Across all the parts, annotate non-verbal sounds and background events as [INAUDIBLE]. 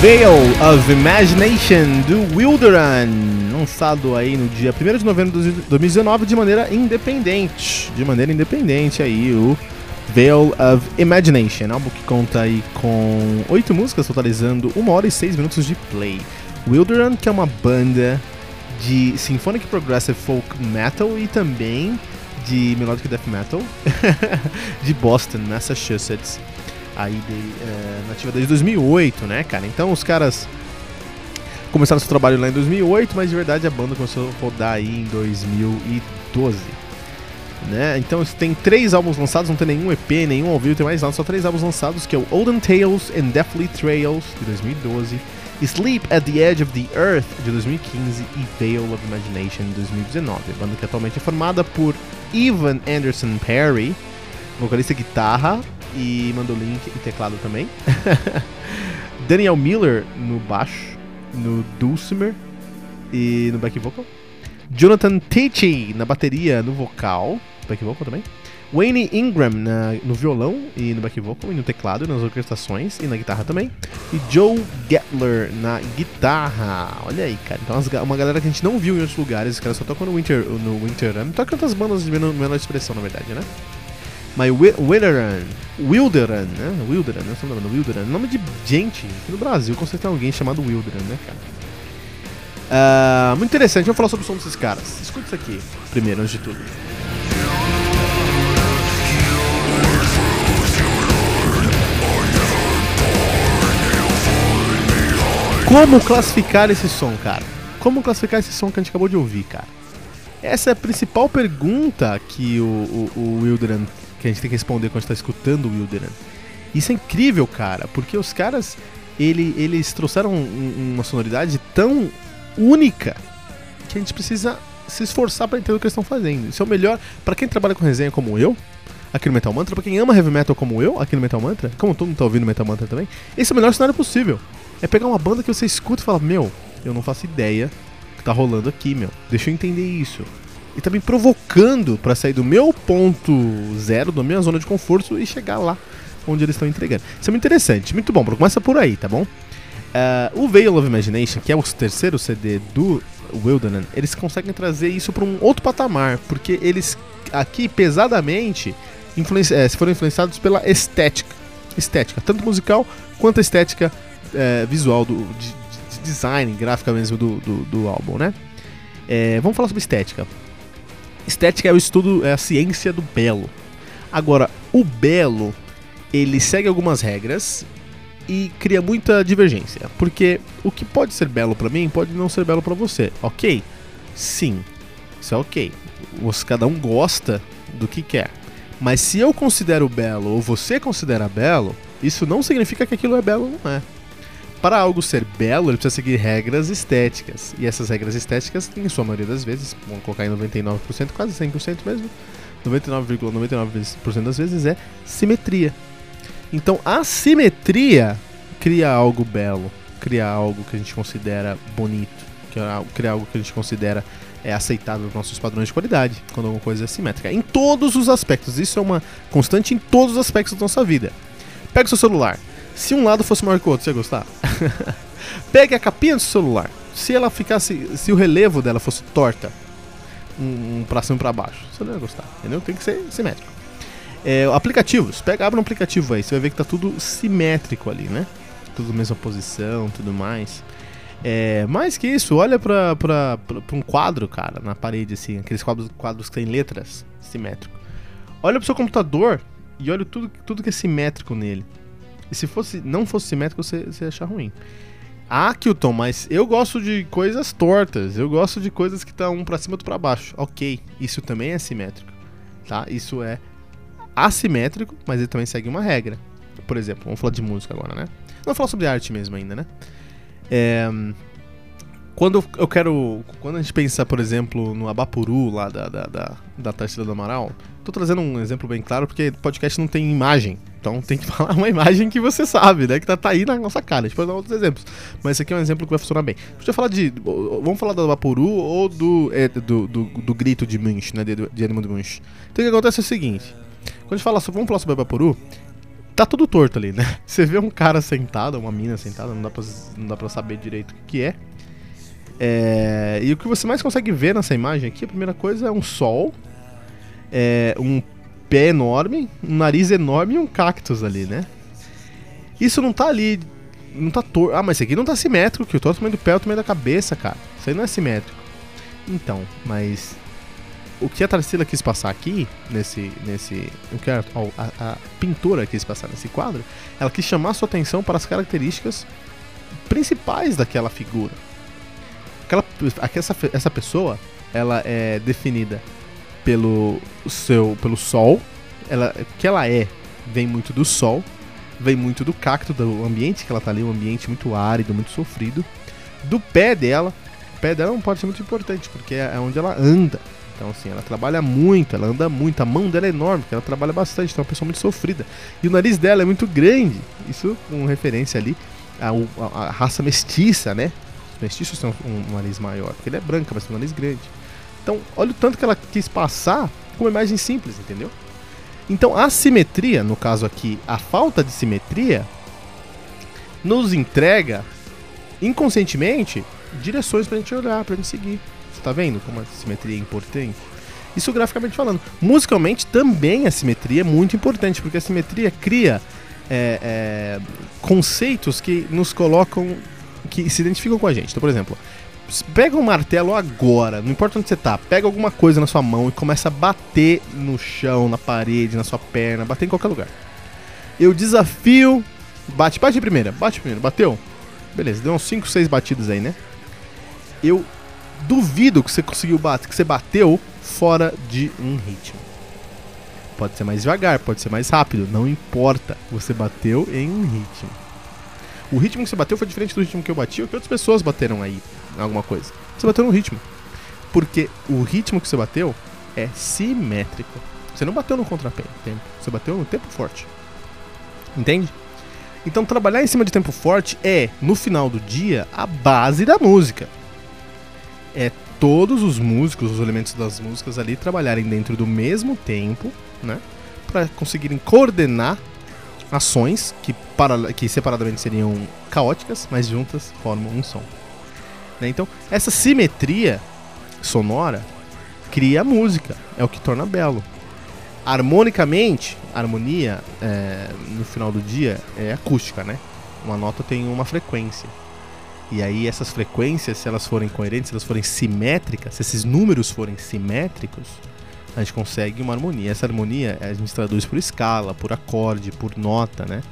Veil of Imagination do Wilderan, lançado aí no dia 1 de novembro de 2019 de maneira independente. De maneira independente aí o Veil of Imagination, álbum que conta aí com oito músicas, totalizando 1 hora e 6 minutos de play. Wilderan, que é uma banda de symphonic progressive folk metal e também de melodic death metal [LAUGHS] de Boston, Massachusetts aí de, é, nativa desde 2008, né, cara? Então os caras começaram seu trabalho lá em 2008, mas de verdade a banda começou a rodar aí em 2012. Né? Então tem três álbuns lançados, não tem nenhum EP, nenhum ao vivo, tem mais nada, só três álbuns lançados, que é o Olden Tales and Deathly Trails, de 2012, Sleep at the Edge of the Earth, de 2015, e Veil of Imagination, de 2019. A banda que atualmente é formada por Ivan Anderson Perry, vocalista guitarra, e mandolim e teclado também. [LAUGHS] Daniel Miller no baixo, no dulcimer e no back vocal. Jonathan Tichy na bateria, no vocal, back vocal também. Wayne Ingram na, no violão e no back vocal e no teclado, nas orquestrações e na guitarra também. E Joe Gettler na guitarra. Olha aí, cara. Então uma galera que a gente não viu em outros lugares, os caras só tocam no Winter, no Winter Run. Toca outras bandas de menor, menor expressão, na verdade, né? Mas Wilderan, Wilderan, né? Wilderan, né? Falando Wilderan. Nome de gente. Aqui no Brasil, com certeza tem alguém chamado Wilderan, né, cara? Uh, muito interessante, vamos falar sobre o som desses caras. Escuta isso aqui, primeiro, antes de tudo. Como classificar esse som, cara? Como classificar esse som que a gente acabou de ouvir, cara? Essa é a principal pergunta que o, o, o Wilderan que a gente tem que responder quando está escutando o Wilderan. Isso é incrível, cara, porque os caras ele, eles trouxeram um, uma sonoridade tão única que a gente precisa se esforçar para entender o que eles estão fazendo. Isso é o melhor para quem trabalha com resenha como eu, aqui no Metal Mantra, para quem ama heavy metal como eu, aqui no Metal Mantra, como todo mundo tá ouvindo Metal Mantra também. Esse é o melhor cenário possível. É pegar uma banda que você escuta e fala: "Meu, eu não faço ideia que tá rolando aqui, meu. Deixa eu entender isso e me provocando para sair do meu ponto zero, da minha zona de conforto e chegar lá onde eles estão entregando. Isso é muito interessante, muito bom. Começa por aí, tá bom? Uh, o Veil of Imagination, que é o terceiro CD do Wilderness, eles conseguem trazer isso para um outro patamar, porque eles aqui pesadamente é, foram influenciados pela estética, estética, tanto musical quanto a estética é, visual do de, de design, gráfica mesmo do, do, do álbum, né? É, vamos falar sobre estética. Estética é o estudo, é a ciência do belo. Agora, o belo, ele segue algumas regras e cria muita divergência, porque o que pode ser belo para mim pode não ser belo para você, ok? Sim, isso é ok. Cada um gosta do que quer. Mas se eu considero belo ou você considera belo, isso não significa que aquilo é belo ou não é para algo ser belo, ele precisa seguir regras estéticas. E essas regras estéticas, em sua maioria das vezes, vamos colocar em 99%, quase 100% mesmo, 99,99% ,99 das vezes é simetria. Então a simetria cria algo belo, cria algo que a gente considera bonito, cria algo que a gente considera é aceitável nos nossos padrões de qualidade, quando alguma coisa é simétrica. Em todos os aspectos, isso é uma constante em todos os aspectos da nossa vida. Pega o seu celular, se um lado fosse maior que o outro, você ia gostar? [LAUGHS] Pegue a capinha do celular. Se ela ficasse. Se o relevo dela fosse torta, um, um pra cima e pra baixo, você não ia gostar. Entendeu? Tem que ser simétrico. É, aplicativos. Pega, abre um aplicativo aí. Você vai ver que tá tudo simétrico ali, né? Tudo mesma posição, tudo mais. É, mais que isso, olha pra, pra, pra, pra, um quadro, cara, na parede, assim, aqueles quadros, quadros que tem letras simétrico. Olha pro seu computador e olha tudo, tudo que é simétrico nele. E se fosse não fosse simétrico, você, você ia achar ruim. Ah, Kilton, mas eu gosto de coisas tortas. Eu gosto de coisas que estão um pra cima e outro pra baixo. Ok, isso também é simétrico. Tá? Isso é assimétrico, mas ele também segue uma regra. Por exemplo, vamos falar de música agora, né? Vamos falar sobre arte mesmo ainda, né? É, quando eu quero. Quando a gente pensa, por exemplo, no Abapuru lá da, da, da, da Tarsila do Amaral, tô trazendo um exemplo bem claro porque podcast não tem imagem. Então tem que [LAUGHS] falar uma imagem que você sabe, né? Que tá, tá aí na nossa cara. A gente pode dar outros exemplos. Mas esse aqui é um exemplo que vai funcionar bem. Deixa eu falar de. Vamos falar do Abapuru ou do, é, do, do, do, grito de Munch, né? De, de Edmund Munch. Então o que acontece é o seguinte. Quando a gente fala. Vamos falar sobre Abapuru tá tudo torto ali, né? [LAUGHS] Você vê um cara sentado, uma mina sentada, não dá pra, não dá pra saber direito o que é. é. E o que você mais consegue ver nessa imagem aqui, a primeira coisa é um sol, é, um pé enorme, um nariz enorme e um cactus ali, né? Isso não tá ali. Não tá torto. Ah, mas isso aqui não tá simétrico, que o torto tamanho do pé o tamanho da cabeça, cara. Isso aí não é simétrico. Então, mas o que a Tarsila quis passar aqui, nesse. nesse o que a, a, a, pintora quis passar nesse quadro, ela quis chamar sua atenção para as características principais daquela figura. Aquela, essa, essa pessoa, ela é definida pelo seu pelo sol, ela, o que ela é vem muito do sol, vem muito do cacto, do ambiente que ela tá ali, um ambiente muito árido, muito sofrido, do pé dela. O pé dela é um parte muito importante, porque é onde ela anda. Então, assim, ela trabalha muito, ela anda muito, a mão dela é enorme, porque ela trabalha bastante, então é uma pessoa muito sofrida. E o nariz dela é muito grande, isso com referência ali à raça mestiça, né? Os mestiços têm um, um, nariz maior, porque ele é branca, mas tem um nariz grande. Então, olha o tanto que ela quis passar com uma imagem simples, entendeu? Então, a simetria, no caso aqui, a falta de simetria, nos entrega inconscientemente direções pra gente olhar, pra gente seguir. Você tá vendo como a simetria é importante? Isso graficamente falando. Musicalmente também a simetria é muito importante, porque a simetria cria é, é, conceitos que nos colocam, que se identificam com a gente. Então, por exemplo, pega um martelo agora, não importa onde você tá, pega alguma coisa na sua mão e começa a bater no chão, na parede, na sua perna, bater em qualquer lugar. Eu desafio. Bate, bate primeira, bate primeiro, bateu? Beleza, deu uns 5, 6 batidas aí, né? Eu duvido que você conseguiu bater, que você bateu fora de um ritmo. Pode ser mais devagar, pode ser mais rápido, não importa. Você bateu em um ritmo. O ritmo que você bateu foi diferente do ritmo que eu bati ou que outras pessoas bateram aí, alguma coisa. Você bateu no ritmo. Porque o ritmo que você bateu é simétrico. Você não bateu no contrapé, tempo. Você bateu no tempo forte. Entende? Então trabalhar em cima de tempo forte é, no final do dia, a base da música é todos os músicos, os elementos das músicas ali trabalharem dentro do mesmo tempo, né? Para conseguirem coordenar ações que, para, que separadamente seriam caóticas, mas juntas formam um som. Né? Então, essa simetria sonora cria a música, é o que torna belo. Harmonicamente, harmonia é, no final do dia é acústica, né? Uma nota tem uma frequência. E aí essas frequências, se elas forem coerentes, se elas forem simétricas, se esses números forem simétricos, a gente consegue uma harmonia. Essa harmonia a gente traduz por escala, por acorde, por nota, né?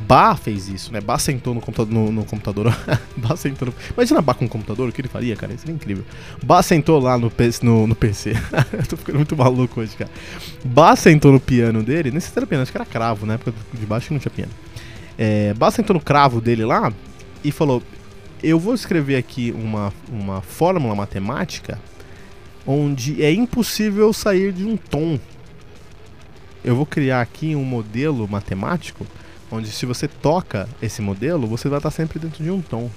Bach fez isso, né? Bach sentou no computador. No, no computador. [LAUGHS] Bach sentou no... Imagina Bach com um computador, o que ele faria, cara? Isso é incrível. Bach sentou lá no, no, no PC. [LAUGHS] Eu tô ficando muito maluco hoje, cara. Bach sentou no piano dele, nem sei se era piano, acho que era cravo, na época de baixo não tinha piano. É, sentou no cravo dele lá e falou: eu vou escrever aqui uma, uma fórmula matemática onde é impossível sair de um tom. Eu vou criar aqui um modelo matemático onde se você toca esse modelo, você vai estar sempre dentro de um tom.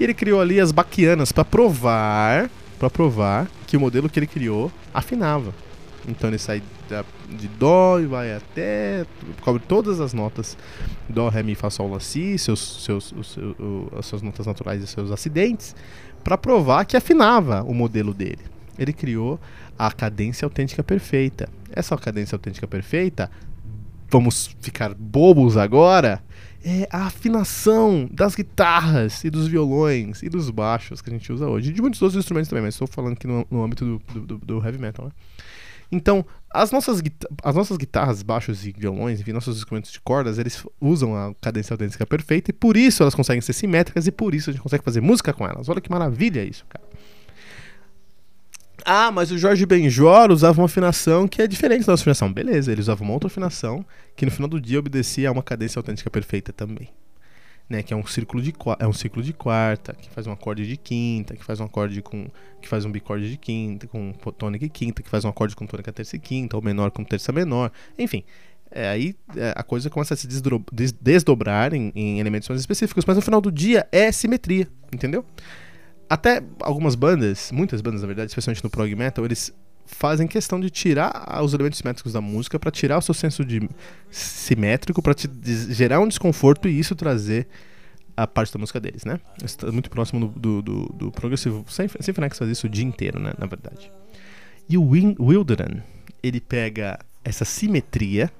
E ele criou ali as baquianas para provar, para provar que o modelo que ele criou afinava. Então ele sai de Dó e vai até. cobre todas as notas. Dó, Ré, Mi, Fá, Sol, Lá, Si, seus, seus, as suas notas naturais e seus acidentes, para provar que afinava o modelo dele. Ele criou a cadência autêntica perfeita. Essa cadência autêntica perfeita, vamos ficar bobos agora, é a afinação das guitarras e dos violões e dos baixos que a gente usa hoje. De muitos outros instrumentos também, mas estou falando aqui no, no âmbito do, do, do, heavy metal. Né? Então, as nossas, as nossas guitarras, baixos e violões, enfim, nossos instrumentos de cordas, eles usam a cadência autêntica perfeita e por isso elas conseguem ser simétricas e por isso a gente consegue fazer música com elas. Olha que maravilha isso, cara. Ah, mas o Jorge Benjor usava uma afinação que é diferente da nossa afinação. Beleza, ele usava uma outra afinação que no final do dia obedecia a uma cadência autêntica perfeita também né, que é um círculo de é um ciclo de quarta, que faz um acorde de quinta, que faz um acorde com que faz um bicorde de quinta, com tônica e quinta, que faz um acorde com tônica terça e quinta, ou menor com terça menor, enfim. É, aí é, a coisa começa a se desdobrar em, em, elementos mais específicos, mas no final do dia é simetria, entendeu? Até algumas bandas, muitas bandas na verdade, especialmente no prog metal, eles fazem questão de tirar os elementos simétricos da música para tirar o seu senso de simétrico, para te gerar um desconforto e isso trazer a parte da música deles, né? Está muito próximo do, do, do, do progressivo. Symphonics faz isso o dia inteiro, né? Na verdade. E o Wilderan, ele pega essa simetria,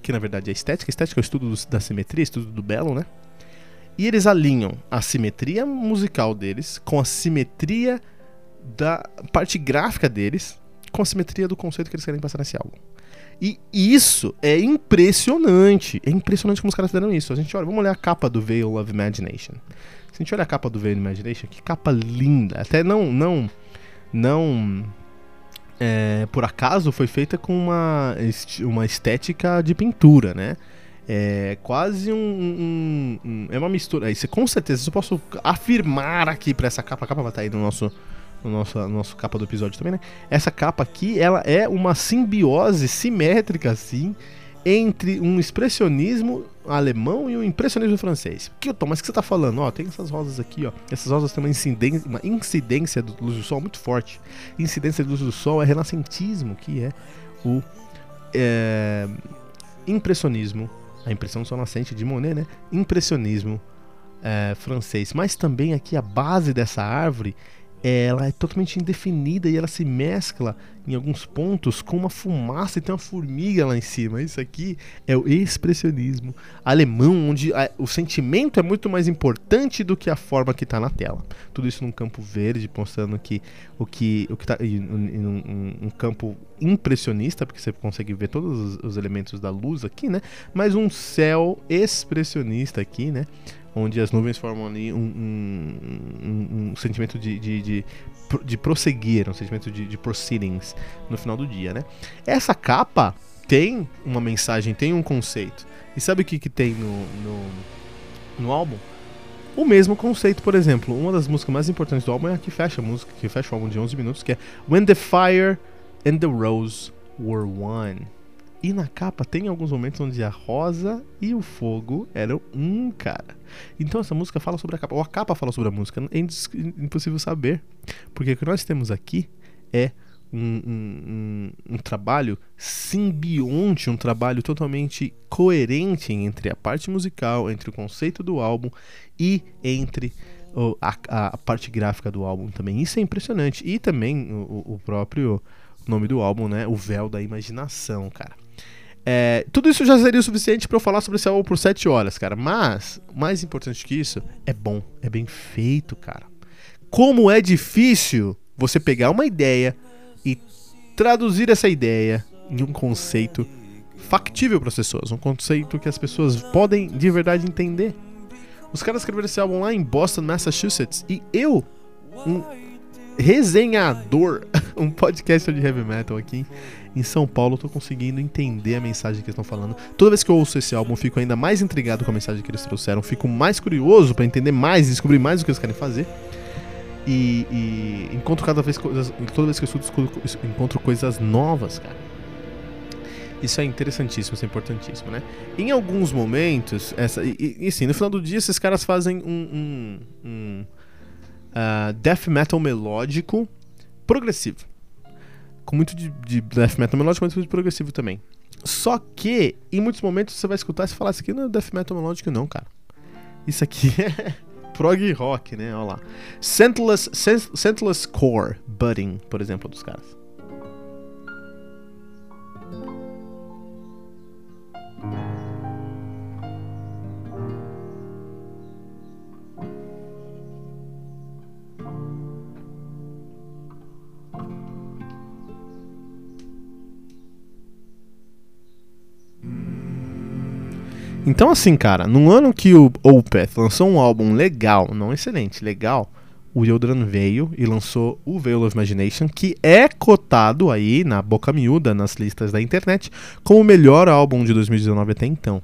que na verdade é estética. Estética é o estudo da simetria, estudo do belo, né? E eles alinham a simetria musical deles com a simetria da parte gráfica deles com a simetria do conceito que eles querem passar nesse álbum. E isso é impressionante. É impressionante como os caras fizeram isso. A gente olha, vamos olhar a capa do Veil of Imagination. Se a gente olha a capa do Veil of Imagination, que capa linda. Até não, não, não, é, por acaso foi feita com uma, uma estética de pintura, né? É quase um, um, um é uma mistura. Isso com certeza eu posso afirmar aqui para essa capa. A capa vai estar aí no nosso no nosso, no nosso capa do episódio também, né? Essa capa aqui, ela é uma simbiose simétrica, assim, entre um expressionismo alemão e um impressionismo francês. Que, Tom, mas o que você está falando? Ó, tem essas rosas aqui, ó. Essas rosas têm uma incidência, uma incidência do luz do sol muito forte. Incidência de luz do sol é renascentismo, que é o é, impressionismo, a impressão do sol nascente de Monet, né? Impressionismo é, francês. Mas também aqui a base dessa árvore ela é totalmente indefinida e ela se mescla em alguns pontos com uma fumaça e tem uma formiga lá em cima. Isso aqui é o expressionismo alemão, onde a, o sentimento é muito mais importante do que a forma que está na tela. Tudo isso num campo verde, mostrando que o que o que tá em, um, um, campo impressionista, porque você consegue ver todos os, os elementos da luz aqui, né? Mas um céu expressionista aqui, né? Onde as nuvens formam ali um, um, um, um sentimento de, de, de, de, prosseguir, um sentimento de, de proceedings no final do dia, né? Essa capa tem uma mensagem, tem um conceito. E sabe o que, que tem no, no, no álbum? O mesmo conceito, por exemplo, uma das músicas mais importantes do álbum é a que fecha a música, que fecha o álbum de 11 minutos, que é When the Fire and the Rose Were One. E na capa tem alguns momentos onde a rosa e o fogo eram um, cara. Então essa música fala sobre a capa, ou a capa fala sobre a música, é impossível saber. Porque o que nós temos aqui é um, um, um, um, trabalho simbionte, um trabalho totalmente coerente entre a parte musical, entre o conceito do álbum e entre a, a, parte gráfica do álbum também. Isso é impressionante. E também o, o próprio nome do álbum, né? O Véu da Imaginação, cara. É, tudo isso já seria o suficiente para eu falar sobre esse álbum por 7 horas, cara. Mas, mais importante que isso, é bom, é bem feito, cara. Como é difícil você pegar uma ideia e traduzir essa ideia em um conceito factível para as pessoas, um conceito que as pessoas podem de verdade entender. Os caras escreveram esse álbum lá em Boston, Massachusetts, e eu, um resenhador, [LAUGHS] [LAUGHS] um podcast de heavy metal aqui em São Paulo, eu tô conseguindo entender a mensagem que eles estão falando. Toda vez que eu ouço esse álbum, eu fico ainda mais intrigado com a mensagem que eles trouxeram, fico mais curioso para entender mais descobrir mais o que eles querem fazer. E, e encontro cada vez coisas, toda vez que eu escuto, encontro coisas novas, cara. Isso é interessantíssimo, isso é importantíssimo, né? Em alguns momentos, essa, e, e, e sim, no final do dia, esses caras fazem um, um, um uh, death metal melódico progressivo com muito de, de death metal melódico, mas muito progressivo também. Só que, em muitos momentos, você vai escutar e falar, isso aqui não é death metal melódico não, cara. Isso aqui [LAUGHS] é prog rock, né? Olha lá. Scentless Core Budding, por exemplo, dos caras. Então, assim, cara, num ano que o Opeth lançou um álbum legal, não excelente, legal, o Yildran veio e lançou o Veil of Imagination, que é cotado aí na boca miúda nas listas da internet como o melhor álbum de 2019 até então.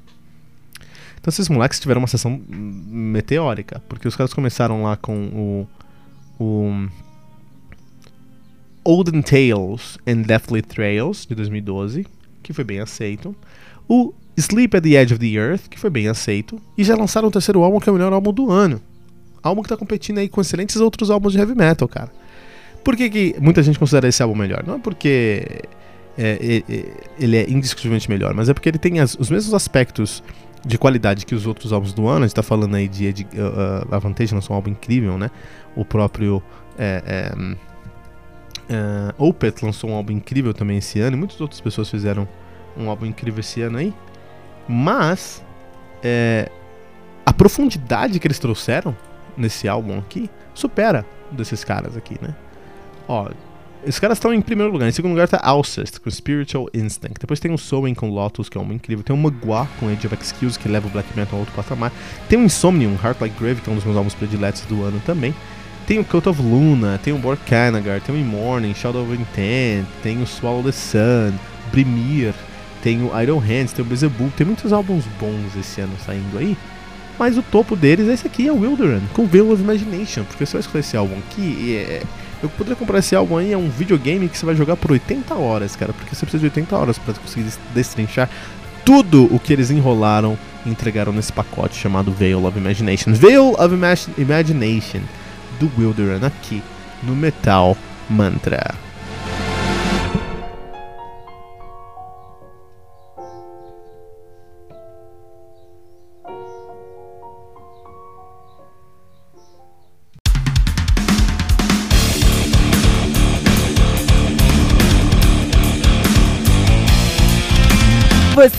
Então esses moleques tiveram uma sessão meteórica, porque os caras começaram lá com o, o Olden Tales and Deathly Trails de 2012, que foi bem aceito. O Sleep at the Edge of the Earth, que foi bem aceito. E já lançaram o terceiro álbum, que é o melhor álbum do ano. Álbum que tá competindo aí com excelentes outros álbuns de heavy metal, cara. Por que, que muita gente considera esse álbum melhor? Não é porque é, é, ele é indiscutivelmente melhor, mas é porque ele tem as, os mesmos aspectos de qualidade que os outros álbuns do ano. A gente tá falando aí de, de uh, uh, Avantage, lançou um álbum incrível, né? O próprio é, uh, Opeth lançou um álbum incrível também esse ano, e muitas outras pessoas fizeram um álbum incrível esse ano aí. Mas é, a profundidade que eles trouxeram nesse álbum aqui supera desses caras aqui, né? Ó, esses caras estão em primeiro lugar. Em segundo lugar tá Alcest com Spiritual Instinct. Depois tem o Sowing com Lotus, que é uma incrível. Tem o Magua com Age of Excuse, que leva o Black Metal a outro patamar. Tem o Insomnium, Heart Like Grave, que é um dos meus álbuns prediletos do ano também. Tem o Cult of Luna, tem o Borkanagar, tem o In Morning, Shadow of Intent, tem o Swallow the Sun, Brimir, tem o Iron Hands, tem o Beelzebub, tem muitos álbuns bons esse ano saindo aí. Mas o topo deles é esse aqui, é o Wilderan, com Veil of Imagination. Porque você vai escutar esse álbum aqui, é... eu poderia comprar esse álbum aí, é um videogame que você vai jogar por 80 horas, cara. Porque você precisa de 80 horas para conseguir destrinchar tudo o que eles enrolaram e entregaram nesse pacote chamado Veil of Imagination. Veil of Imag Imagination do Wilderan aqui no Metal Mantra.